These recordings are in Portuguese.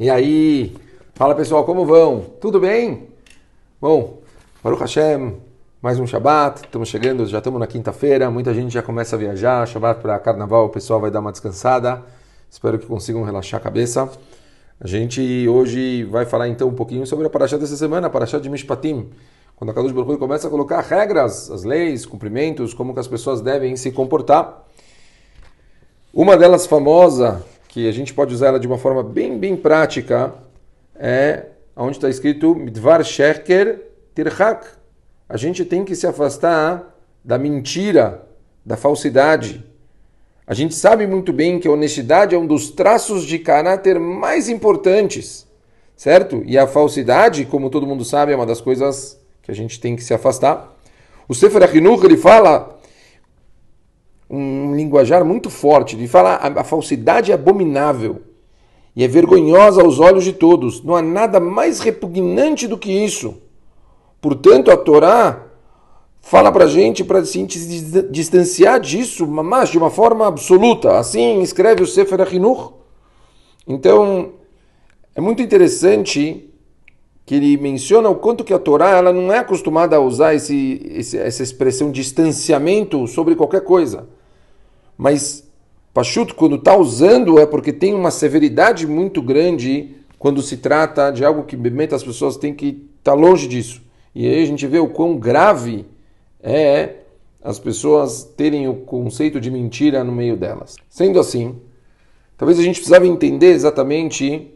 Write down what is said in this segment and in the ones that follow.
E aí, fala pessoal, como vão? Tudo bem? Bom, Baruch Hashem, mais um Shabat, estamos chegando, já estamos na quinta-feira, muita gente já começa a viajar, Shabat para Carnaval, o pessoal vai dar uma descansada, espero que consigam relaxar a cabeça. A gente hoje vai falar então um pouquinho sobre a Parashá dessa semana, a Parashá de Mishpatim, quando a Kadosh Baruch começa a colocar regras, as leis, cumprimentos, como que as pessoas devem se comportar. Uma delas famosa, que a gente pode usar ela de uma forma bem, bem prática, é onde está escrito Midvar Sheker Tirhak. A gente tem que se afastar da mentira, da falsidade. A gente sabe muito bem que a honestidade é um dos traços de caráter mais importantes, certo? E a falsidade, como todo mundo sabe, é uma das coisas que a gente tem que se afastar. O Sefer Achinuch, ele fala um linguajar muito forte, de falar a, a falsidade é abominável e é vergonhosa aos olhos de todos. Não há nada mais repugnante do que isso. Portanto, a Torá fala para gente para se distanciar disso, mas de uma forma absoluta. Assim escreve o Sefer Achinuch. Então, é muito interessante que ele menciona o quanto que a Torá ela não é acostumada a usar esse, esse, essa expressão distanciamento sobre qualquer coisa. Mas Pachuto, quando está usando, é porque tem uma severidade muito grande quando se trata de algo que realmente as pessoas têm que estar tá longe disso. E aí a gente vê o quão grave é as pessoas terem o conceito de mentira no meio delas. Sendo assim, talvez a gente precisava entender exatamente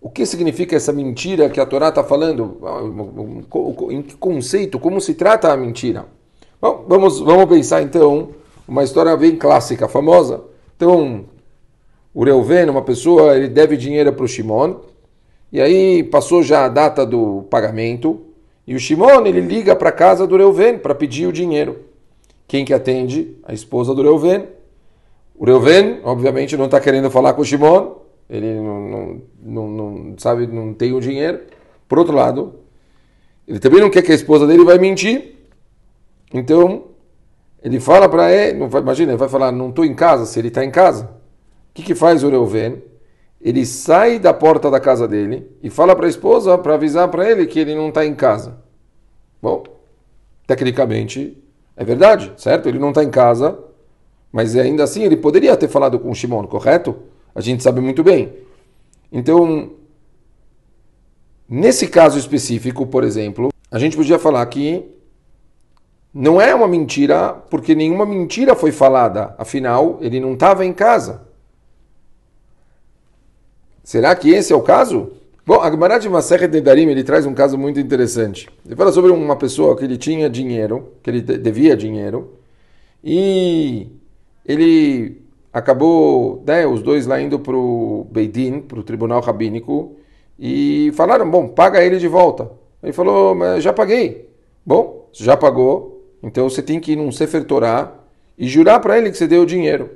o que significa essa mentira que a Torá está falando, em que conceito, como se trata a mentira. Bom, vamos, vamos pensar então uma história bem clássica, famosa. Então, o Reuven, uma pessoa, ele deve dinheiro para o Shimon, e aí passou já a data do pagamento, e o Shimon, ele liga para a casa do Reuven para pedir o dinheiro. Quem que atende? A esposa do Reuven. O Reuven, obviamente, não está querendo falar com o Shimon, ele não, não, não, não, sabe, não tem o dinheiro. Por outro lado, ele também não quer que a esposa dele vai mentir. Então, ele fala para ele, não vai, imagina, ele vai falar, não estou em casa, se ele está em casa. O que, que faz o Reuven? Ele sai da porta da casa dele e fala para a esposa para avisar para ele que ele não está em casa. Bom, tecnicamente é verdade, certo? Ele não está em casa, mas ainda assim ele poderia ter falado com o Shimon, correto? A gente sabe muito bem. Então, nesse caso específico, por exemplo, a gente podia falar que não é uma mentira, porque nenhuma mentira foi falada. Afinal, ele não estava em casa. Será que esse é o caso? Bom, a Gemara de Masechet Nedarim, ele traz um caso muito interessante. Ele fala sobre uma pessoa que ele tinha dinheiro, que ele devia dinheiro, e ele acabou, né, os dois lá indo para o Beidin, para o tribunal rabínico, e falaram, bom, paga ele de volta. Ele falou, mas já paguei. Bom, já pagou, então você tem que ir num Sefer Torah e jurar para ele que você deu o dinheiro.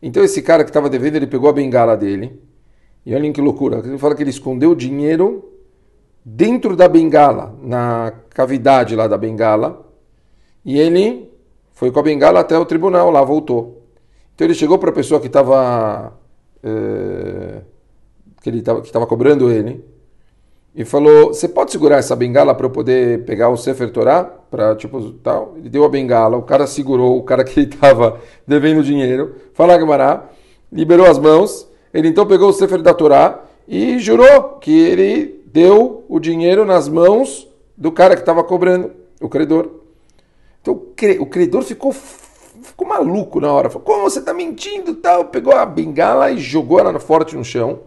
Então esse cara que estava devendo, ele pegou a bengala dele. E olhem que loucura. Ele fala que ele escondeu o dinheiro dentro da bengala, na cavidade lá da bengala. E ele foi com a bengala até o tribunal, lá voltou. Então ele chegou para a pessoa que estava é, estava que estava cobrando ele e falou: "Você pode segurar essa bengala para eu poder pegar o Sefer Torah tipo tal?" Ele deu a bengala, o cara segurou, o cara que ele estava devendo dinheiro, fala Gamará, liberou as mãos, ele então pegou o Sefer da Torá e jurou que ele deu o dinheiro nas mãos do cara que estava cobrando, o credor. Então o credor ficou ficou maluco na hora. Falou, como você está mentindo? Tal. Pegou a bengala e jogou ela forte no chão.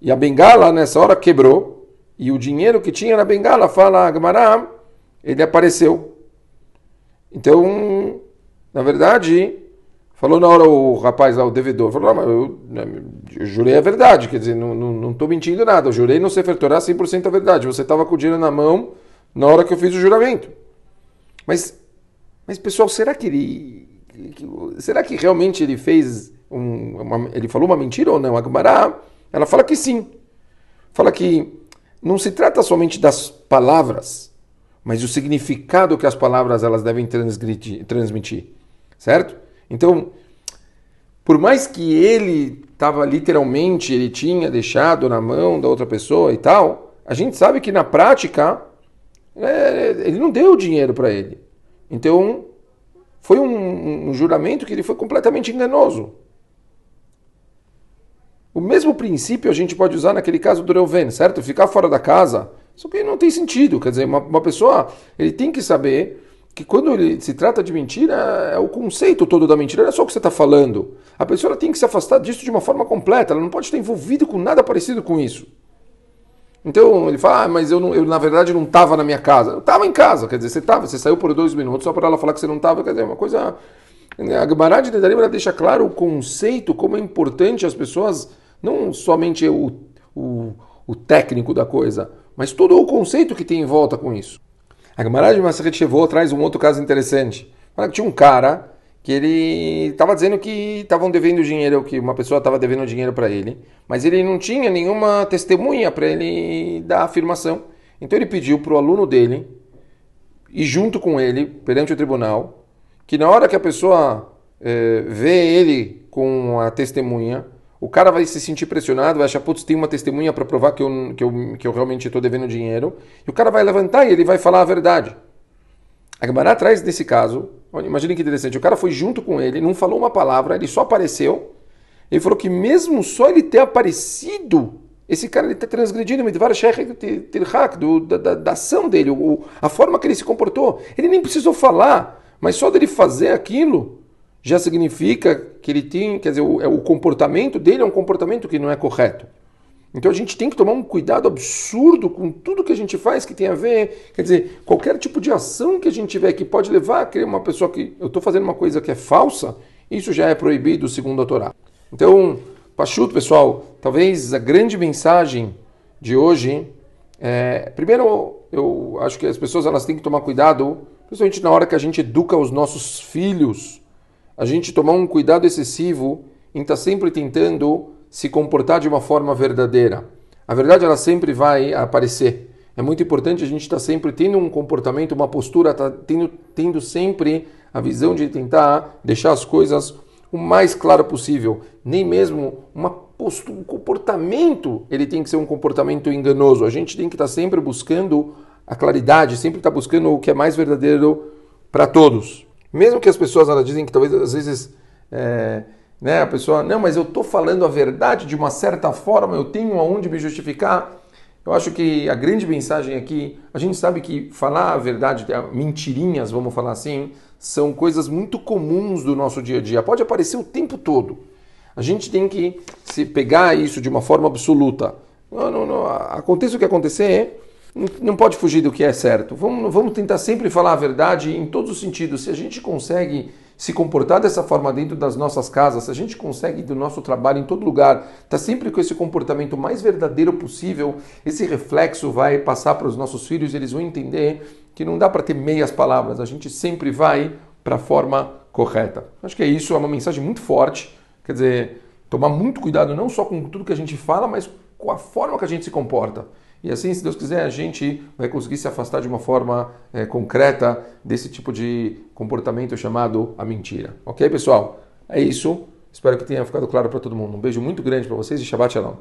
E a bengala nessa hora quebrou. E o dinheiro que tinha na bengala, fala Agmará, ele apareceu. Então, na verdade, falou na hora o rapaz lá, o devedor, falou, mas eu, né, eu, jurei a verdade, quer dizer, não estou mentindo nada, eu jurei no Sefer Torah 100% a verdade, você estava com o dinheiro na mão na hora que eu fiz o juramento. Mas, mas pessoal, será que ele, será que realmente ele fez, um, uma, ele falou uma mentira ou não? A Agmará, ela fala que sim, fala que não se trata somente das palavras, mas do significado que as palavras elas devem transmitir, certo? Então, por mais que ele estava literalmente, ele tinha deixado na mão da outra pessoa e tal, a gente sabe que na prática é, ele não deu o dinheiro para ele. Então foi um, um juramento que ele foi completamente enganoso. O mesmo princípio a gente pode usar naquele caso do Reuven, certo? Ficar fora da casa, só que não tem sentido. Quer dizer, uma, uma pessoa ele tem que saber que quando ele se trata de mentira, é o conceito todo da mentira, não é só o que você está falando. A pessoa tem que se afastar disso de uma forma completa, ela não pode estar envolvida com nada parecido com isso. Então ele fala, ah, mas eu, não, eu na verdade não estava na minha casa. Eu estava em casa, quer dizer, você estava, você saiu por dois minutos só para ela falar que você não estava, quer dizer, é uma coisa. A Gemara de Nedarim deixa claro o conceito, como é importante as pessoas, não somente o, o, o técnico da coisa, mas todo o conceito que tem em volta com isso. A Gemara de Masachet Shevot traz um outro caso interessante. Tinha um cara que ele estava dizendo que estavam devendo dinheiro, que uma pessoa estava devendo dinheiro para ele, mas ele não tinha nenhuma testemunha para ele dar afirmação. Então ele pediu para o aluno dele e junto com ele perante o tribunal que na hora que a pessoa é, vê ele com a testemunha o cara vai se sentir pressionado, vai achar, putz, tem uma testemunha para provar que eu, que, eu, que eu realmente estou devendo dinheiro. E o cara vai levantar e ele vai falar a verdade. A Gemara traz nesse caso, imagine que interessante, o cara foi junto com ele, não falou uma palavra, ele só apareceu. Ele falou que mesmo só ele ter aparecido, esse cara está transgredindo do, da, da, da ação dele, o, a forma que ele se comportou. Ele nem precisou falar, mas só dele fazer aquilo, já significa que ele tem, quer dizer, o, é, o comportamento dele é um comportamento que não é correto. Então a gente tem que tomar um cuidado absurdo com tudo que a gente faz que tem a ver, quer dizer, qualquer tipo de ação que a gente tiver que pode levar a criar uma pessoa que eu estou fazendo uma coisa que é falsa, isso já é proibido segundo a Torá. Então, Pachuto, pessoal, talvez a grande mensagem de hoje é, primeiro, eu acho que as pessoas elas têm que tomar cuidado, principalmente na hora que a gente educa os nossos filhos a gente tomar um cuidado excessivo em estar tá sempre tentando se comportar de uma forma verdadeira. A verdade ela sempre vai aparecer. É muito importante a gente estar tá sempre tendo um comportamento, uma postura, tá tendo, tendo sempre a visão de tentar deixar as coisas o mais claro possível. Nem mesmo uma postura, um comportamento, ele tem que ser um comportamento enganoso. A gente tem que estar tá sempre buscando a claridade, sempre estar buscando o que é mais verdadeiro para todos. Mesmo que as pessoas elas dizem que talvez às vezes é, né, a pessoa, não, mas eu estou falando a verdade de uma certa forma, eu tenho aonde me justificar. Eu acho que a grande mensagem aqui, a gente sabe que falar a verdade, mentirinhas, vamos falar assim, são coisas muito comuns do nosso dia a dia. Pode aparecer o tempo todo. A gente tem que se pegar isso de uma forma absoluta. Não, não, não. Aconteça o que acontecer, não pode fugir do que é certo. Vamos, vamos tentar sempre falar a verdade em todos os sentidos. Se a gente consegue se comportar dessa forma dentro das nossas casas, se a gente consegue do nosso trabalho em todo lugar, tá sempre com esse comportamento mais verdadeiro possível, esse reflexo vai passar para os nossos filhos, eles vão entender que não dá para ter meias palavras, a gente sempre vai para a forma correta. Acho que é isso, é uma mensagem muito forte, quer dizer, tomar muito cuidado não só com tudo que a gente fala, mas com a forma que a gente se comporta. E assim, se Deus quiser, a gente vai conseguir se afastar de uma forma é, concreta desse tipo de comportamento chamado a mentira. Ok, pessoal? É isso. Espero que tenha ficado claro para todo mundo. Um beijo muito grande para vocês e Shabbat Shalom.